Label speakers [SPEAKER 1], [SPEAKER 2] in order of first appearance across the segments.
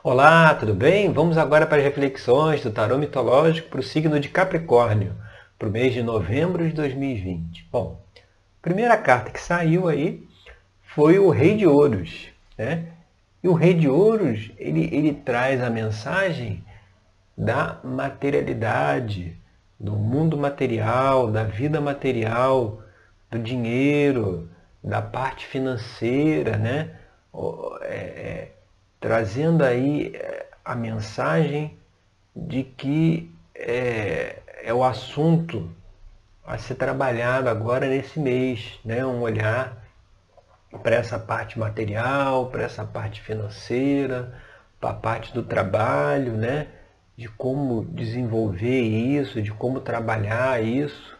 [SPEAKER 1] Olá, tudo bem? Vamos agora para as reflexões do tarô mitológico para o signo de Capricórnio, para o mês de novembro de 2020. Bom, a primeira carta que saiu aí foi o Rei de Ouros. Né? E o Rei de Ouros, ele, ele traz a mensagem da materialidade, do mundo material, da vida material, do dinheiro, da parte financeira, né? É, é, trazendo aí é, a mensagem de que é, é o assunto a ser trabalhado agora nesse mês, né? um olhar para essa parte material, para essa parte financeira, para a parte do trabalho, né? de como desenvolver isso, de como trabalhar isso.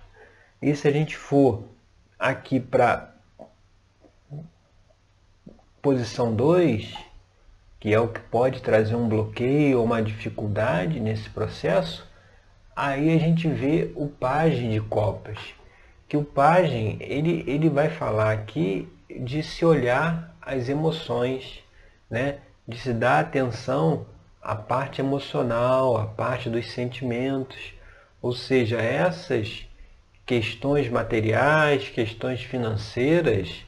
[SPEAKER 1] E se a gente for aqui para posição 2, que é o que pode trazer um bloqueio ou uma dificuldade nesse processo, aí a gente vê o pajem de copas. Que o pajem, ele, ele vai falar aqui de se olhar as emoções, né? de se dar atenção à parte emocional, à parte dos sentimentos. Ou seja, essas questões materiais, questões financeiras,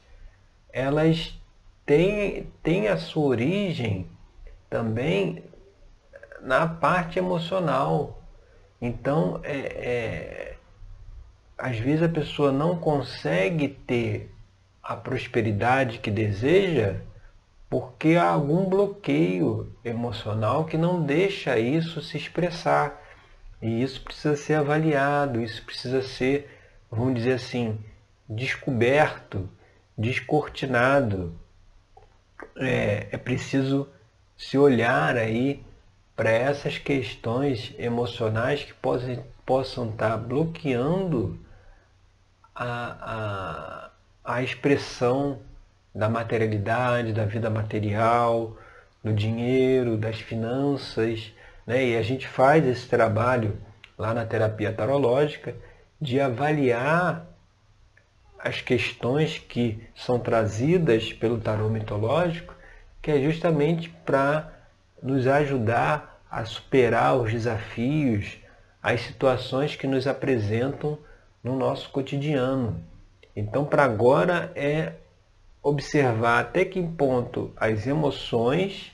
[SPEAKER 1] elas têm, têm a sua origem também na parte emocional. Então, é, é, às vezes a pessoa não consegue ter a prosperidade que deseja porque há algum bloqueio emocional que não deixa isso se expressar. E isso precisa ser avaliado, isso precisa ser, vamos dizer assim, descoberto, descortinado. É, é preciso se olhar aí para essas questões emocionais que possam, possam estar bloqueando a, a, a expressão da materialidade, da vida material, do dinheiro, das finanças, né? E a gente faz esse trabalho lá na terapia tarológica de avaliar as questões que são trazidas pelo tarô mitológico, que é justamente para nos ajudar a superar os desafios, as situações que nos apresentam no nosso cotidiano. Então, para agora é observar até que ponto as emoções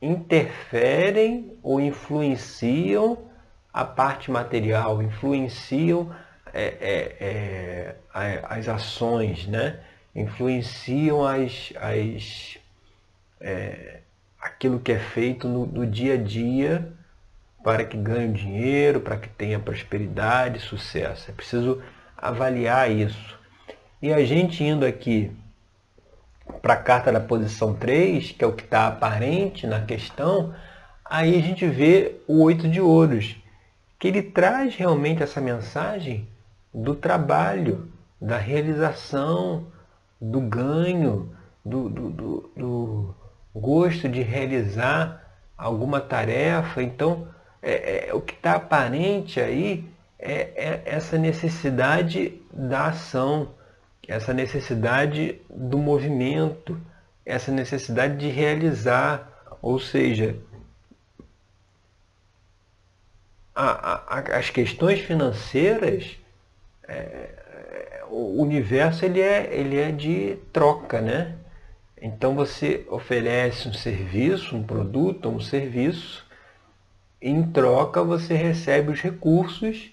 [SPEAKER 1] interferem ou influenciam a parte material, influenciam é, é, é, as ações, né? influenciam as, as, é, aquilo que é feito no, no dia a dia para que ganhe dinheiro, para que tenha prosperidade, sucesso. É preciso avaliar isso. E a gente indo aqui para a carta da posição 3, que é o que está aparente na questão, aí a gente vê o oito de ouros, que ele traz realmente essa mensagem do trabalho, da realização, do ganho, do, do, do, do gosto de realizar alguma tarefa. Então, é, é o que está aparente aí é, é essa necessidade da ação essa necessidade do movimento, essa necessidade de realizar, ou seja, a, a, as questões financeiras, é, o universo ele é, ele é de troca, né? Então você oferece um serviço, um produto, um serviço, em troca você recebe os recursos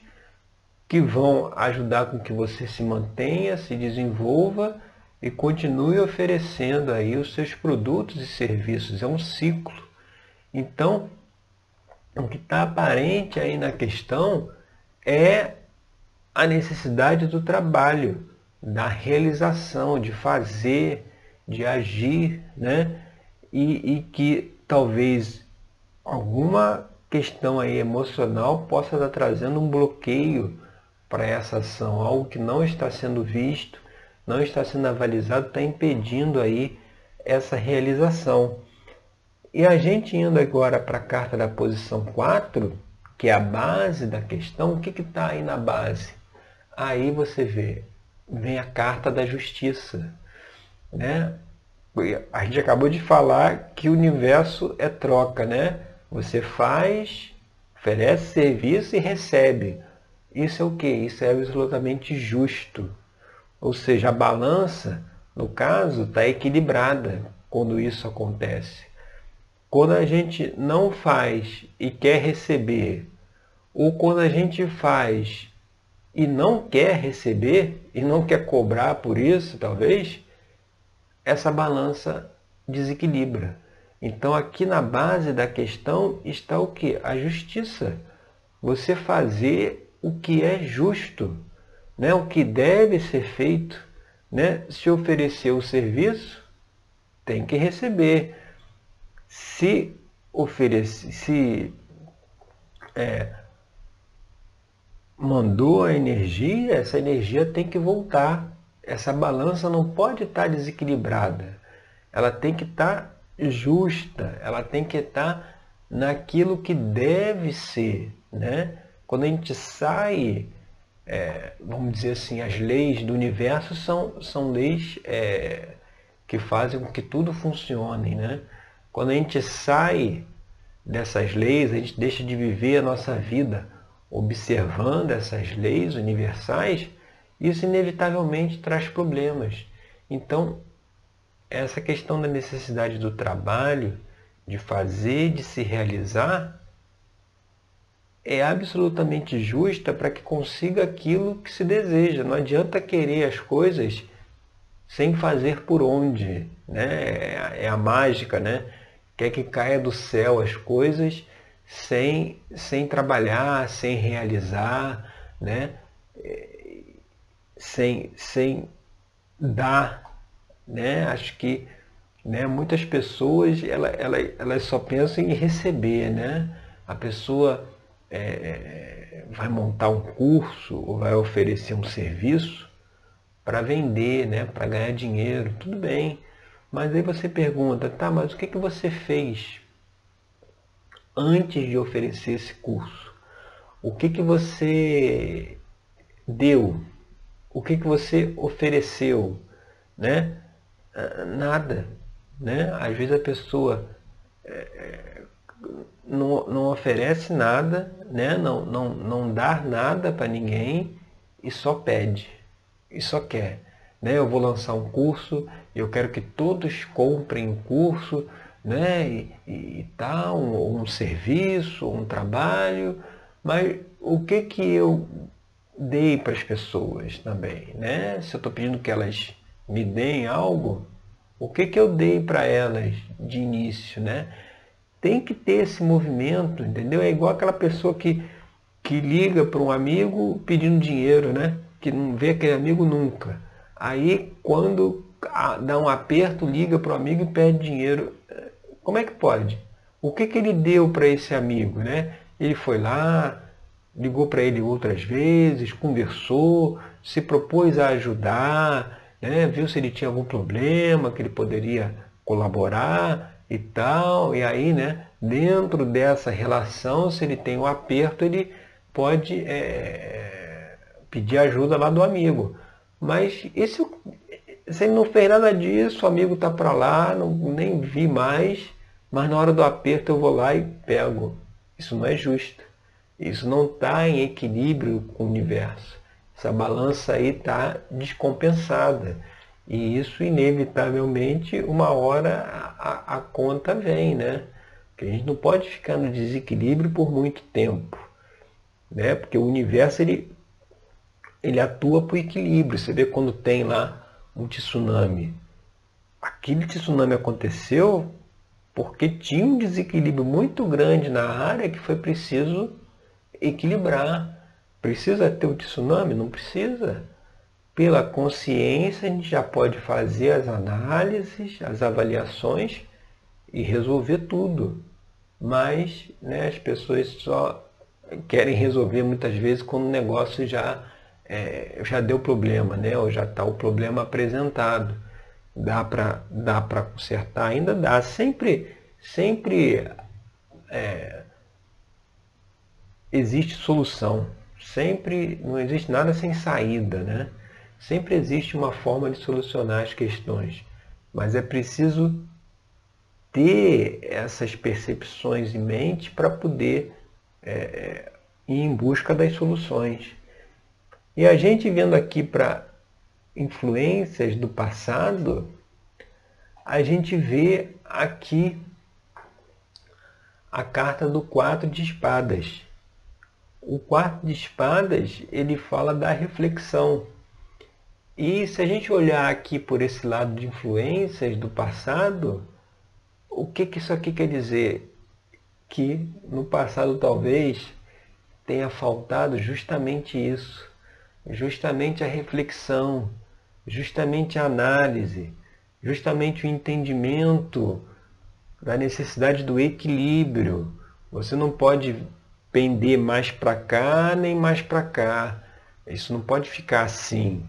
[SPEAKER 1] que vão ajudar com que você se mantenha, se desenvolva e continue oferecendo aí os seus produtos e serviços. É um ciclo. Então, o que está aparente aí na questão é a necessidade do trabalho, da realização, de fazer, de agir, né? E, e que talvez alguma questão aí emocional possa estar trazendo um bloqueio para essa ação, algo que não está sendo visto, não está sendo avalizado, está impedindo aí essa realização. E a gente indo agora para a carta da posição 4, que é a base da questão, o que está aí na base? Aí você vê, vem a carta da justiça. Né? a gente acabou de falar que o universo é troca, né? Você faz, oferece serviço e recebe. Isso é o que? Isso é absolutamente justo. Ou seja, a balança, no caso, está equilibrada quando isso acontece. Quando a gente não faz e quer receber, ou quando a gente faz e não quer receber e não quer cobrar por isso, talvez, essa balança desequilibra. Então aqui na base da questão está o que? A justiça. Você fazer o que é justo, né? o que deve ser feito. Né? Se oferecer o serviço, tem que receber. Se oferecer, se é, mandou a energia, essa energia tem que voltar. Essa balança não pode estar desequilibrada. Ela tem que estar justa, ela tem que estar naquilo que deve ser. Né? Quando a gente sai, é, vamos dizer assim, as leis do universo são, são leis é, que fazem com que tudo funcione. Né? Quando a gente sai dessas leis, a gente deixa de viver a nossa vida observando essas leis universais, isso inevitavelmente traz problemas. Então, essa questão da necessidade do trabalho, de fazer, de se realizar, é absolutamente justa para que consiga aquilo que se deseja. Não adianta querer as coisas sem fazer por onde. Né? É a mágica, né? Quer que caia do céu as coisas sem, sem trabalhar, sem realizar, né? sem, sem dar. Né? Acho que né, muitas pessoas ela, ela, elas só pensam em receber. Né? A pessoa é, vai montar um curso ou vai oferecer um serviço para vender, né? para ganhar dinheiro, tudo bem. Mas aí você pergunta, tá, mas o que, que você fez antes de oferecer esse curso? O que, que você deu? O que, que você ofereceu? Né? Ah, nada. Né? Às vezes a pessoa é, não, não oferece nada, né? não, não, não dá nada para ninguém e só pede, e só quer. Né? Eu vou lançar um curso, eu quero que todos comprem o curso, né? e, e tal, um, um serviço, um trabalho, mas o que que eu dei para as pessoas também, né? Se eu estou pedindo que elas me deem algo, o que que eu dei para elas de início, né? Tem que ter esse movimento, entendeu? É igual aquela pessoa que, que liga para um amigo pedindo dinheiro, né? Que não vê aquele amigo nunca. Aí quando dá um aperto, liga para o amigo e pede dinheiro. Como é que pode? O que, que ele deu para esse amigo? Né? Ele foi lá, ligou para ele outras vezes, conversou, se propôs a ajudar, né? viu se ele tinha algum problema, que ele poderia colaborar e tal. E aí, né, dentro dessa relação, se ele tem um aperto, ele pode é, pedir ajuda lá do amigo. Mas esse, se ele não fez nada disso, o amigo está para lá, não, nem vi mais mas na hora do aperto eu vou lá e pego. Isso não é justo. Isso não está em equilíbrio com o universo. Essa balança aí está descompensada. E isso, inevitavelmente, uma hora a, a, conta vem, né? Porque a gente não pode ficar no desequilíbrio por muito tempo. Né? Porque o universo ele, ele atua por equilíbrio. Você vê quando tem lá um tsunami. Aquele tsunami aconteceu porque tinha um desequilíbrio muito grande na área que foi preciso equilibrar. Precisa ter o tsunami? Não precisa. Pela consciência, a gente já pode fazer as análises, as avaliações e resolver tudo. Mas né, as pessoas só querem resolver muitas vezes quando o negócio já, é, já deu problema, né? ou já está o problema apresentado dá para dá para consertar, ainda dá. Sempre, sempre é, existe solução. Sempre não existe nada sem saída, né? Sempre existe uma forma de solucionar as questões. mas é preciso ter essas percepções em mente para poder é, ir em busca das soluções. E a gente vendo aqui para influências do passado, a gente vê aqui a carta do quatro de espadas. O quarto de espadas, ele fala da reflexão. E se a gente olhar aqui por esse lado de influências do passado, o que, que isso aqui quer dizer? Que no passado talvez tenha faltado justamente isso, justamente a reflexão, justamente a análise, justamente o entendimento da necessidade do equilíbrio. Você não pode pender mais para cá nem mais para cá. Isso não pode ficar assim.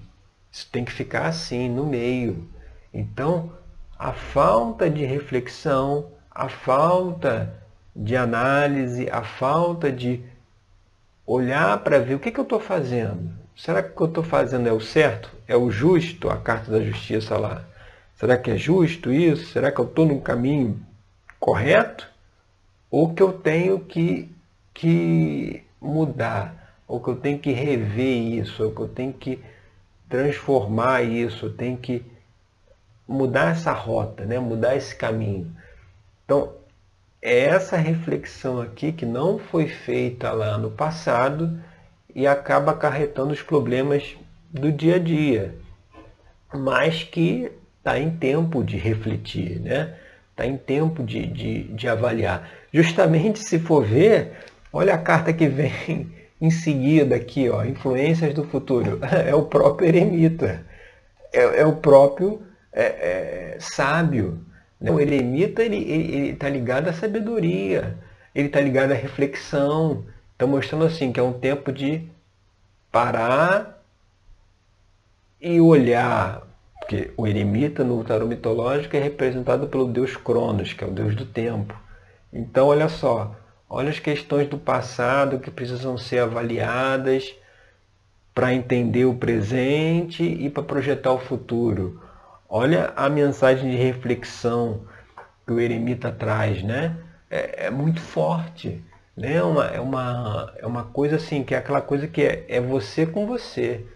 [SPEAKER 1] Isso tem que ficar assim, no meio. Então, a falta de reflexão, a falta de análise, a falta de olhar para ver o que, que eu estou fazendo. Será que o que eu estou fazendo é o certo? É o justo? A carta da justiça lá. Será que é justo isso? Será que eu estou no caminho correto? Ou que eu tenho que, que mudar? Ou que eu tenho que rever isso? Ou que eu tenho que transformar isso? Eu tenho que mudar essa rota, né? mudar esse caminho. Então, é essa reflexão aqui que não foi feita lá no passado e acaba acarretando os problemas do dia a dia, mas que está em tempo de refletir, né? Está em tempo de, de, de avaliar. Justamente se for ver, olha a carta que vem em seguida aqui, ó, influências do futuro. É o próprio eremita. É, é o próprio é, é, sábio. Né? O eremita ele está ligado à sabedoria, ele está ligado à reflexão. Está mostrando assim que é um tempo de parar e olhar. Porque o eremita no tarô mitológico é representado pelo deus Cronos, que é o deus do tempo. Então, olha só, olha as questões do passado que precisam ser avaliadas para entender o presente e para projetar o futuro. Olha a mensagem de reflexão que o eremita traz, né? É, é muito forte, né? É uma, é, uma, é uma coisa assim, que é aquela coisa que é, é você com você.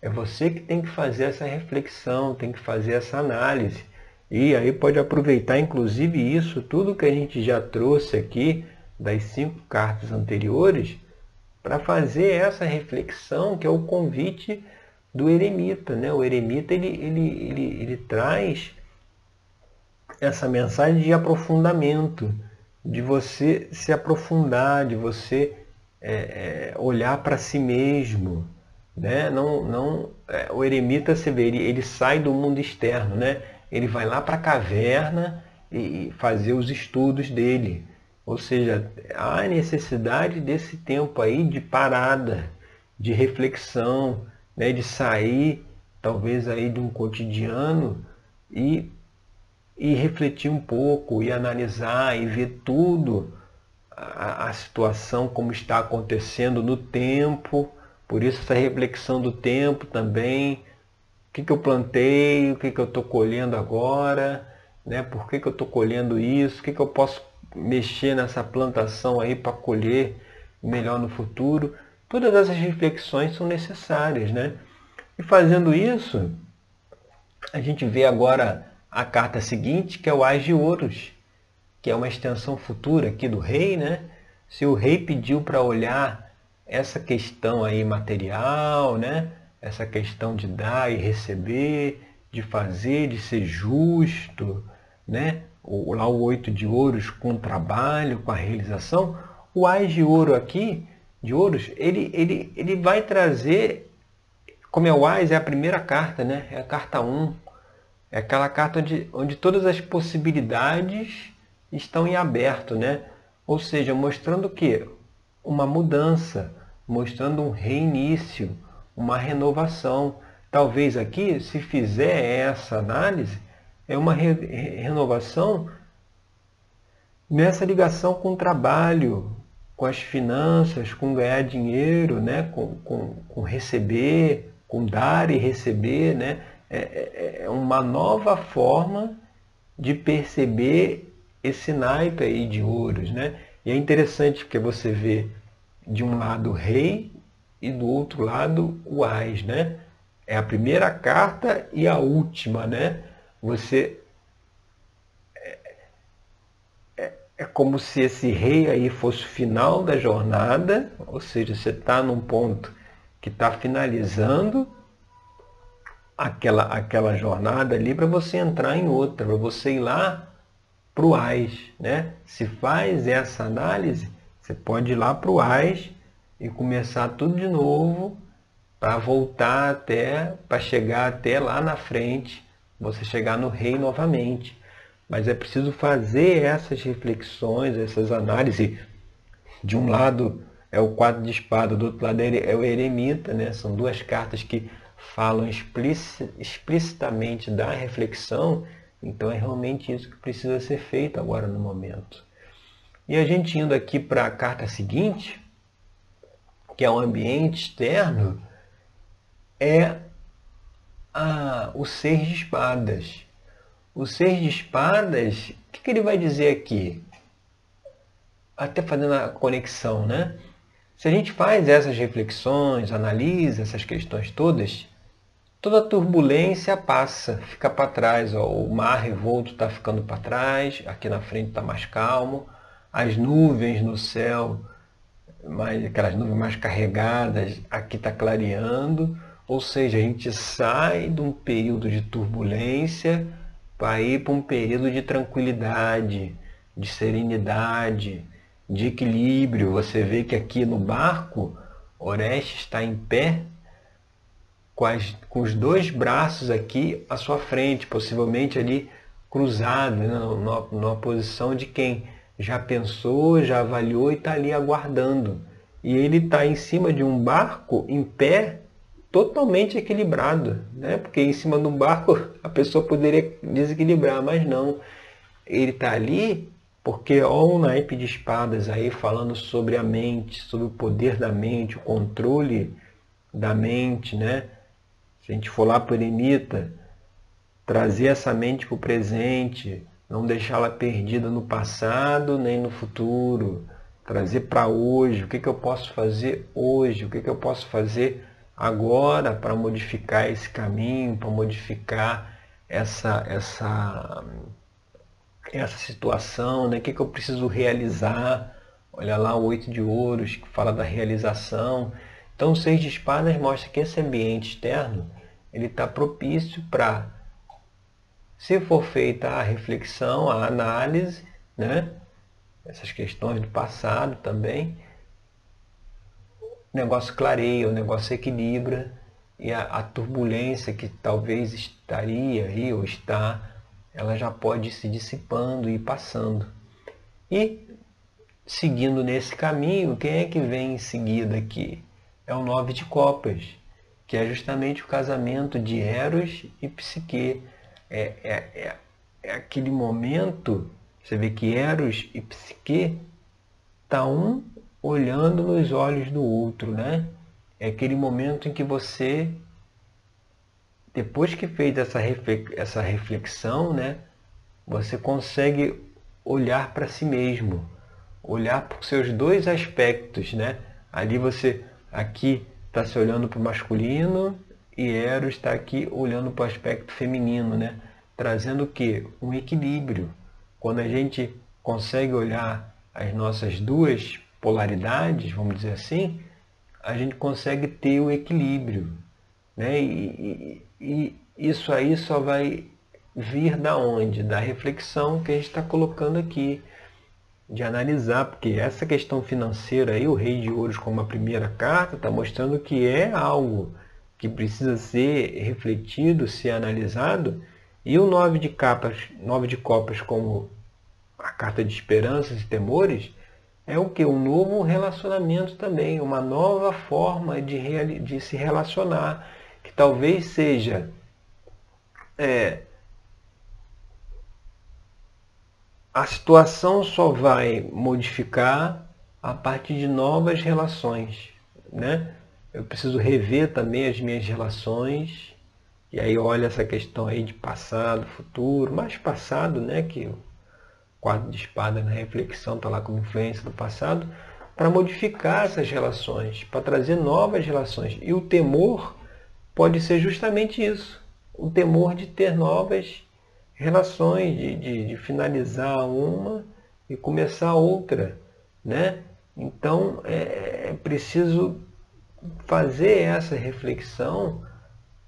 [SPEAKER 1] É você que tem que fazer essa reflexão, tem que fazer essa análise. E aí pode aproveitar, inclusive, isso, tudo que a gente já trouxe aqui das cinco cartas anteriores, para fazer essa reflexão, que é o convite do eremita. Né? O eremita ele, ele, ele, ele traz essa mensagem de aprofundamento, de você se aprofundar, de você é, é, olhar para si mesmo. Né? Não, não, é, o eremita, você vê, ele, ele sai do mundo externo, né? ele vai lá para a caverna e fazer os estudos dele. Ou seja, há necessidade desse tempo aí de parada, de reflexão, né, de sair talvez aí de um cotidiano e, e refletir um pouco, e analisar e ver tudo, a, a situação como está acontecendo no tempo, por isso essa reflexão do tempo também, o que, que eu plantei, o que, que eu estou colhendo agora, né? por que, que eu estou colhendo isso, o que, que eu posso mexer nessa plantação aí para colher melhor no futuro. Todas essas reflexões são necessárias, né? E fazendo isso, a gente vê agora a carta seguinte, que é o Ás de Ouros, que é uma extensão futura aqui do rei, né? Se o rei pediu para olhar essa questão aí material, né? Essa questão de dar e receber, de fazer, de ser justo, né? O, lá o oito de ouros com o trabalho, com a realização. O Ás de Ouro aqui de ouros, ele, ele, ele vai trazer, como é o Ás, é a primeira carta, né? É a carta 1. É aquela carta onde, onde todas as possibilidades estão em aberto, né? Ou seja, mostrando o quê? Uma mudança, mostrando um reinício, uma renovação. Talvez aqui, se fizer essa análise, é uma re renovação nessa ligação com o trabalho, com as finanças, com ganhar dinheiro, né? com, com, com receber, com dar e receber, né? É, é, é uma nova forma de perceber esse naipe aí de ouros, né? E é interessante porque você vê de um lado o rei e do outro lado o ás, né? É a primeira carta e a última, né? Você é, é, como se esse rei aí fosse o final da jornada, ou seja, você está num ponto que está finalizando aquela, aquela jornada ali para você entrar em outra, para você ir lá para o AIS. Né? Se faz essa análise, você pode ir lá para o AIS e começar tudo de novo para voltar até, para chegar até lá na frente, você chegar no rei novamente. Mas é preciso fazer essas reflexões, essas análises. De um lado é o quadro de espada, do outro lado é o eremita, né? São duas cartas que falam explicitamente da reflexão, então é realmente isso que precisa ser feito agora no momento. E a gente indo aqui para a carta seguinte, que é o ambiente externo, é a, o ser de espadas. O ser de espadas, o que, que ele vai dizer aqui? Até fazendo a conexão, né? Se a gente faz essas reflexões, analisa essas questões todas, toda turbulência passa, fica para trás. Ó, o mar revolto está ficando para trás, aqui na frente está mais calmo, as nuvens no céu, mais, aquelas nuvens mais carregadas, aqui está clareando. Ou seja, a gente sai de um período de turbulência para ir para um período de tranquilidade, de serenidade, de equilíbrio. Você vê que aqui no barco, Oreste está em pé com, as, com os dois braços aqui à sua frente, possivelmente ali cruzado, né, numa, numa posição de quem já pensou, já avaliou e está ali aguardando. E ele está em cima de um barco em pé, totalmente equilibrado, né? Porque em cima de um barco a pessoa poderia desequilibrar, mas não. Ele está ali porque ó o naipe de espadas aí falando sobre a mente, sobre o poder da mente, o controle da mente, né? Se a gente for lá para o eremita, trazer essa mente para o presente, não deixá-la perdida no passado nem no futuro, trazer para hoje, o que, que eu posso fazer hoje, o que, que eu posso fazer agora para modificar esse caminho, para modificar essa, essa, essa situação, né? o que, que eu preciso realizar. Olha lá o oito de ouros que fala da realização. Então, o Seis de Espadas mostra que esse ambiente externo ele está propício para, se for feita a reflexão, a análise, né? essas questões do passado também, o negócio clareia, o negócio equilibra e a, a turbulência que talvez estaria aí ou está, ela já pode se dissipando e passando. E seguindo nesse caminho, quem é que vem em seguida aqui? É o nove de copas, que é justamente o casamento de Eros e Psique. É, é, é, é aquele momento, você vê que Eros e Psique tá um olhando nos olhos do outro, né? É aquele momento em que você, depois que fez essa, essa reflexão, né? Você consegue olhar para si mesmo, olhar para os seus dois aspectos, né? Ali você aqui está se olhando para o masculino e Eros está aqui olhando para o aspecto feminino, né? trazendo o que? Um equilíbrio. Quando a gente consegue olhar as nossas duas polaridades, vamos dizer assim, a gente consegue ter o equilíbrio. Né? E, e, e isso aí só vai vir da onde? Da reflexão que a gente está colocando aqui de analisar, porque essa questão financeira aí, o Rei de Ouros como a primeira carta, está mostrando que é algo que precisa ser refletido, ser analisado, e o nove de capas, nove de copas como a carta de esperanças e temores, é o que? Um novo relacionamento também, uma nova forma de, de se relacionar, que talvez seja é, a situação só vai modificar a partir de novas relações, né? Eu preciso rever também as minhas relações E aí olha essa questão aí de passado, futuro, mais passado, né? Que o quadro de espada na reflexão está lá como influência do passado, para modificar essas relações, para trazer novas relações. E o temor pode ser justamente isso, o temor de ter novas relações, de, de, de finalizar uma e começar outra. Né? Então é, é preciso fazer essa reflexão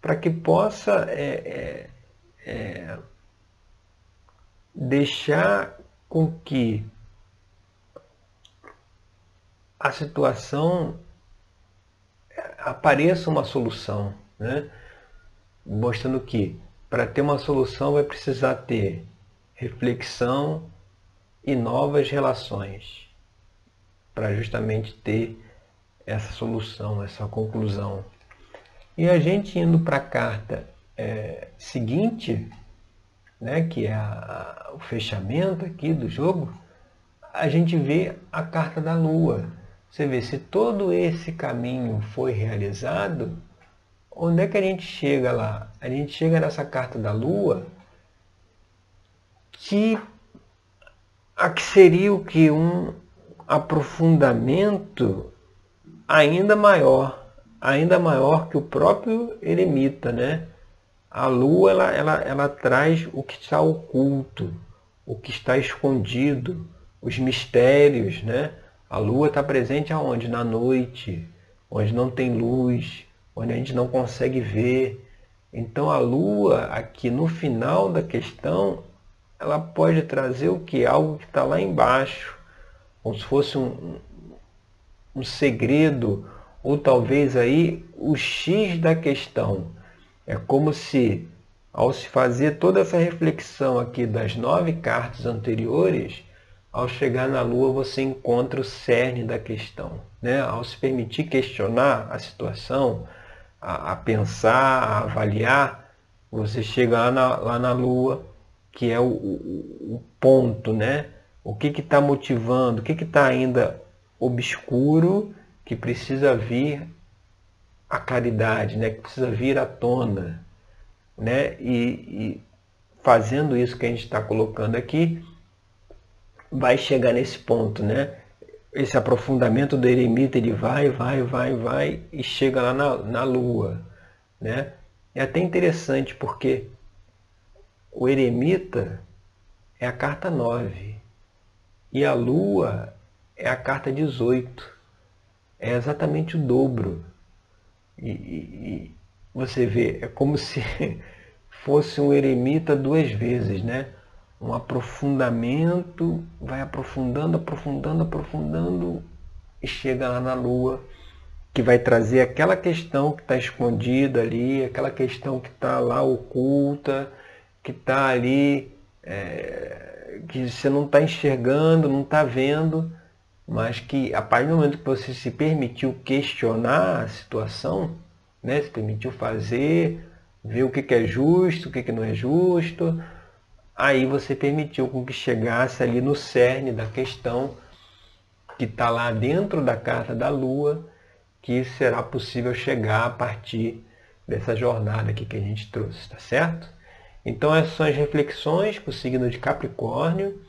[SPEAKER 1] para que possa é, é, é, deixar com que a situação apareça uma solução, né? mostrando que para ter uma solução vai precisar ter reflexão e novas relações para justamente ter essa solução, essa conclusão. E a gente indo para a carta é, seguinte, né, que é a, a, o fechamento aqui do jogo, a gente vê a carta da Lua. Você vê, se todo esse caminho foi realizado, onde é que a gente chega lá? A gente chega nessa carta da Lua, que, a que seria o que? Um aprofundamento ainda maior ainda maior que o próprio eremita, né? A lua ela, ela, ela traz o que está oculto, o que está escondido, os mistérios, né? A lua está presente aonde? Na noite, onde não tem luz, onde a gente não consegue ver. Então a lua, aqui no final da questão, ela pode trazer o que? Algo que está lá embaixo, como se fosse um, um segredo, ou talvez aí o X da questão. É como se, ao se fazer toda essa reflexão aqui das nove cartas anteriores, ao chegar na Lua você encontra o cerne da questão. Né? Ao se permitir questionar a situação, a, a pensar, a avaliar, você chega lá na, lá na Lua, que é o, o, o ponto, né? O que está motivando, o que está ainda obscuro que precisa vir a caridade, né? que precisa vir à tona. Né? E, e fazendo isso que a gente está colocando aqui, vai chegar nesse ponto. Né? Esse aprofundamento do eremita, ele vai, vai, vai, vai e chega lá na, na lua. Né? É até interessante porque o eremita é a carta 9 e a lua é a carta 18 é exatamente o dobro. E, e, você vê, é como se fosse um eremita duas vezes, né? Um aprofundamento, vai aprofundando, aprofundando, aprofundando e chega lá na Lua, que vai trazer aquela questão que está escondida ali, aquela questão que está lá oculta, que está ali, é, que você não está enxergando, não está vendo, mas que a partir do momento que você se permitiu questionar a situação, né, se permitiu fazer, ver o que é justo, o que não é justo, aí você permitiu com que chegasse ali no cerne da questão que está lá dentro da carta da Lua, que será possível chegar a partir dessa jornada aqui que a gente trouxe, tá certo? Então essas são as reflexões para o signo de Capricórnio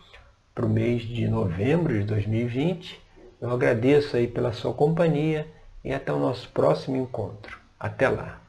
[SPEAKER 1] para o mês de novembro de 2020. Eu agradeço aí pela sua companhia e até o nosso próximo encontro. Até lá!